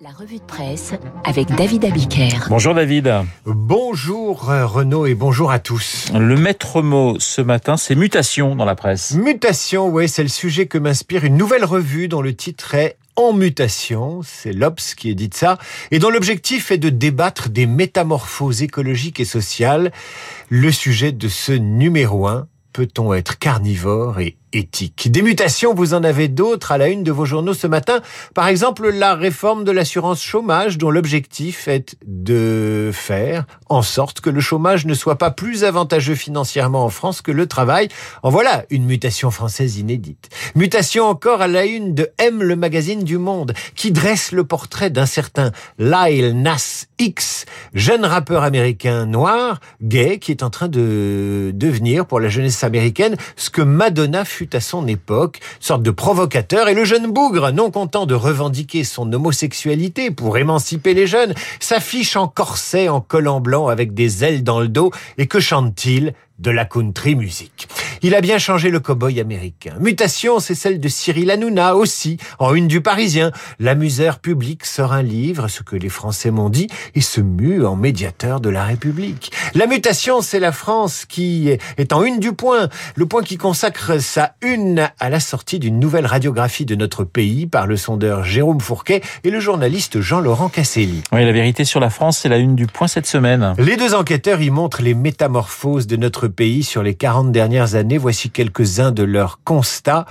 La revue de presse avec David Abiker. Bonjour David. Bonjour euh, Renaud et bonjour à tous. Le maître mot ce matin, c'est mutation dans la presse. Mutation, ouais, c'est le sujet que m'inspire une nouvelle revue dont le titre est En mutation, c'est l'Obs qui édite ça, et dont l'objectif est de débattre des métamorphoses écologiques et sociales. Le sujet de ce numéro 1, peut-on être carnivore et éthique. Des mutations, vous en avez d'autres à la une de vos journaux ce matin. Par exemple, la réforme de l'assurance chômage dont l'objectif est de faire en sorte que le chômage ne soit pas plus avantageux financièrement en France que le travail. En voilà une mutation française inédite. Mutation encore à la une de M, le magazine du Monde, qui dresse le portrait d'un certain Lyle Nas X, jeune rappeur américain noir, gay, qui est en train de devenir pour la jeunesse américaine ce que Madonna à son époque, sorte de provocateur, et le jeune bougre, non content de revendiquer son homosexualité pour émanciper les jeunes, s'affiche en corset en collant blanc avec des ailes dans le dos, et que chante-t-il? De la country music. Il a bien changé le cow-boy américain. Mutation, c'est celle de Cyril Hanouna aussi, en une du Parisien. L'amuseur public sort un livre, ce que les Français m'ont dit, et se mue en médiateur de la République. La mutation, c'est la France qui est en une du point. Le point qui consacre sa une à la sortie d'une nouvelle radiographie de notre pays par le sondeur Jérôme Fourquet et le journaliste Jean-Laurent Casselli. Oui, la vérité sur la France, c'est la une du point cette semaine. Les deux enquêteurs y montrent les métamorphoses de notre pays sur les 40 dernières années. Voici quelques-uns de leurs constats.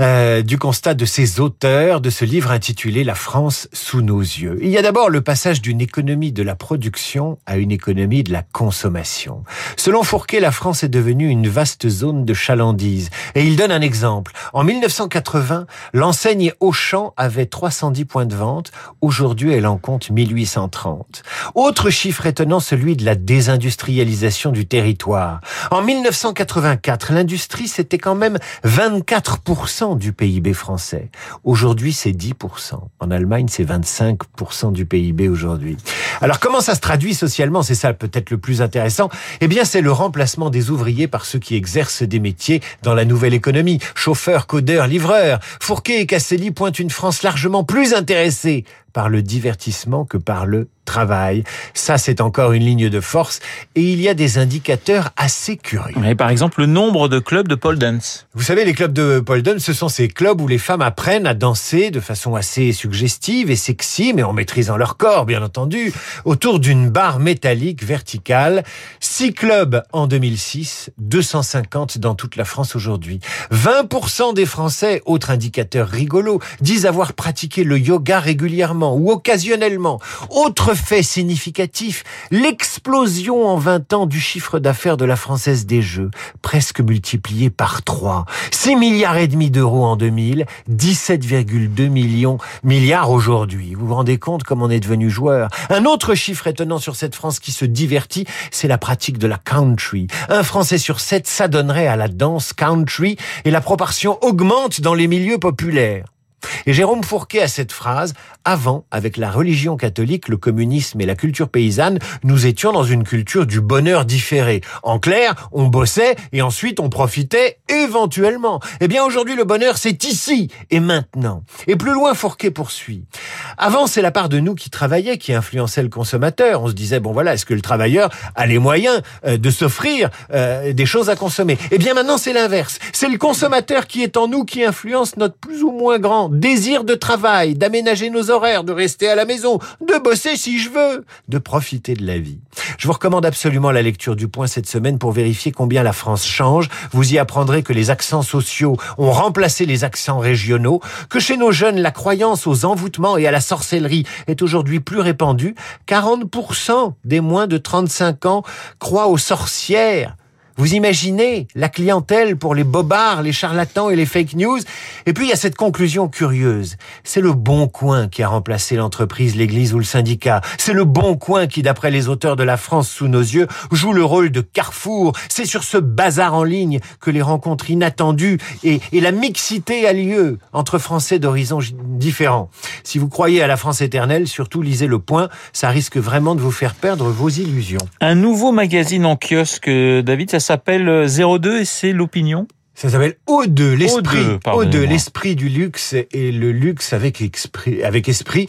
Euh, du constat de ces auteurs de ce livre intitulé La France sous nos yeux. Il y a d'abord le passage d'une économie de la production à une économie de la consommation. Selon Fourquet, la France est devenue une vaste zone de chalandise. Et il donne un exemple. En 1980, l'enseigne Auchan avait 310 points de vente. Aujourd'hui, elle en compte 1830. Autre chiffre étonnant, celui de la désindustrialisation du territoire. En 1984, l'industrie, c'était quand même 24% du PIB français. Aujourd'hui, c'est 10%. En Allemagne, c'est 25% du PIB aujourd'hui. Alors comment ça se traduit socialement? C'est ça peut-être le plus intéressant. Eh bien, c'est le remplacement des ouvriers par ceux qui exercent des métiers dans la nouvelle économie. Chauffeurs, codeurs, livreurs. Fourquet et Casselli pointent une France largement plus intéressée par le divertissement que par le travail. Ça, c'est encore une ligne de force. Et il y a des indicateurs assez curieux. Et par exemple, le nombre de clubs de pole dance. Vous savez, les clubs de pole dance, ce sont ces clubs où les femmes apprennent à danser de façon assez suggestive et sexy, mais en maîtrisant leur corps, bien entendu, autour d'une barre métallique verticale. Six clubs en 2006, 250 dans toute la France aujourd'hui. 20% des Français, autre indicateur rigolo, disent avoir pratiqué le yoga régulièrement ou occasionnellement. Autre fait significatif, l'explosion en 20 ans du chiffre d'affaires de la Française des Jeux, presque multiplié par 3. 6 milliards et demi d'euros en 2000, 17,2 millions milliards aujourd'hui. Vous vous rendez compte comme on est devenu joueur? Un autre chiffre étonnant sur cette France qui se divertit, c'est la pratique de la country. Un Français sur sept s'adonnerait à la danse country et la proportion augmente dans les milieux populaires. Et Jérôme Fourquet a cette phrase, avant, avec la religion catholique, le communisme et la culture paysanne, nous étions dans une culture du bonheur différé. En clair, on bossait et ensuite on profitait éventuellement. Eh bien aujourd'hui, le bonheur, c'est ici et maintenant. Et plus loin, Fourquet poursuit. Avant, c'est la part de nous qui travaillait, qui influençait le consommateur. On se disait, bon voilà, est-ce que le travailleur a les moyens euh, de s'offrir euh, des choses à consommer? Eh bien maintenant, c'est l'inverse. C'est le consommateur qui est en nous qui influence notre plus ou moins grand désir de travail, d'aménager nos horaires, de rester à la maison, de bosser si je veux, de profiter de la vie. Je vous recommande absolument la lecture du point cette semaine pour vérifier combien la France change. Vous y apprendrez que les accents sociaux ont remplacé les accents régionaux, que chez nos jeunes, la croyance aux envoûtements et à la sorcellerie est aujourd'hui plus répandue. 40% des moins de 35 ans croient aux sorcières vous imaginez la clientèle pour les bobards, les charlatans et les fake news? Et puis il y a cette conclusion curieuse. C'est le bon coin qui a remplacé l'entreprise, l'église ou le syndicat. C'est le bon coin qui, d'après les auteurs de La France sous nos yeux, joue le rôle de carrefour. C'est sur ce bazar en ligne que les rencontres inattendues et, la mixité a lieu entre Français d'horizons différents. Si vous croyez à la France éternelle, surtout lisez Le Point. Ça risque vraiment de vous faire perdre vos illusions. Un nouveau magazine en kiosque, David, ça s'appelle 02 et c'est l'opinion? Ça s'appelle O2, l'esprit. O2, pardonnez-moi. O2, l'esprit du luxe et le luxe avec esprit. Avec esprit,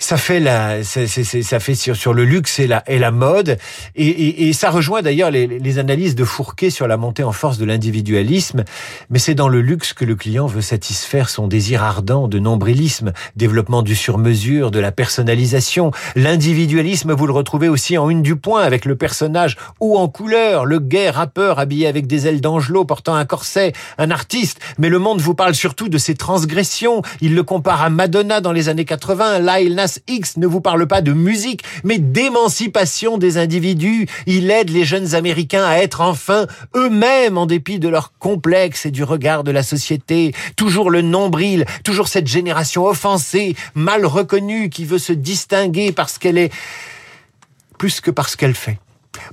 ça fait la, ça, fait sur, sur le luxe et la, et la mode. Et, et, et ça rejoint d'ailleurs les, les analyses de Fourquet sur la montée en force de l'individualisme. Mais c'est dans le luxe que le client veut satisfaire son désir ardent de nombrilisme, développement du sur-mesure, de la personnalisation. L'individualisme, vous le retrouvez aussi en une du point avec le personnage haut en couleur, le gay rappeur habillé avec des ailes d'angelot portant un corset, un artiste. Mais le monde vous parle surtout de ses transgressions. Il le compare à Madonna dans les années 80. Lil Nas X ne vous parle pas de musique, mais d'émancipation des individus. Il aide les jeunes Américains à être enfin eux-mêmes en dépit de leur complexe et du regard de la société. Toujours le nombril, toujours cette génération offensée, mal reconnue, qui veut se distinguer parce qu'elle est plus que parce qu'elle fait.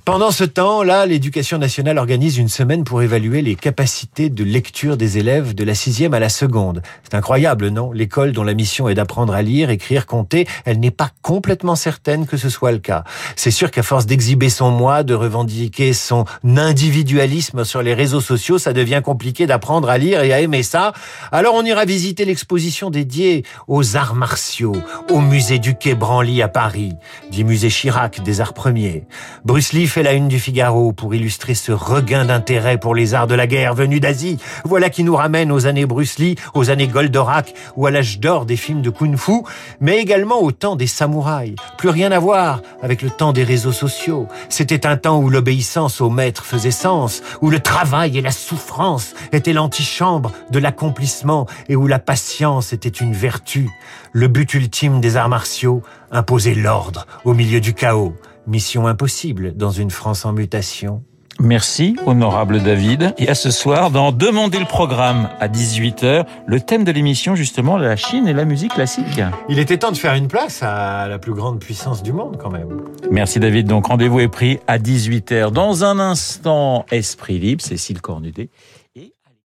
Pendant ce temps-là, l'éducation nationale organise une semaine pour évaluer les capacités de lecture des élèves de la sixième à la seconde. C'est incroyable, non? L'école dont la mission est d'apprendre à lire, écrire, compter, elle n'est pas complètement certaine que ce soit le cas. C'est sûr qu'à force d'exhiber son moi, de revendiquer son individualisme sur les réseaux sociaux, ça devient compliqué d'apprendre à lire et à aimer ça. Alors on ira visiter l'exposition dédiée aux arts martiaux, au musée du Quai Branly à Paris, du musée Chirac des arts premiers. Bruce Lee fait la une du Figaro pour illustrer ce regain d'intérêt pour les arts de la guerre venus d'Asie? Voilà qui nous ramène aux années Bruce Lee, aux années Goldorak ou à l'âge d'or des films de kung-fu, mais également au temps des samouraïs. Plus rien à voir avec le temps des réseaux sociaux. C'était un temps où l'obéissance au maître faisait sens, où le travail et la souffrance étaient l'antichambre de l'accomplissement et où la patience était une vertu. Le but ultime des arts martiaux, imposer l'ordre au milieu du chaos. Mission impossible dans une France en mutation. Merci, honorable David. Et à ce soir, dans Demander le programme à 18h, le thème de l'émission, justement, la Chine et la musique classique. Il était temps de faire une place à la plus grande puissance du monde quand même. Merci David. Donc rendez-vous est pris à 18h. Dans un instant, Esprit Libre, Cécile Cornudet.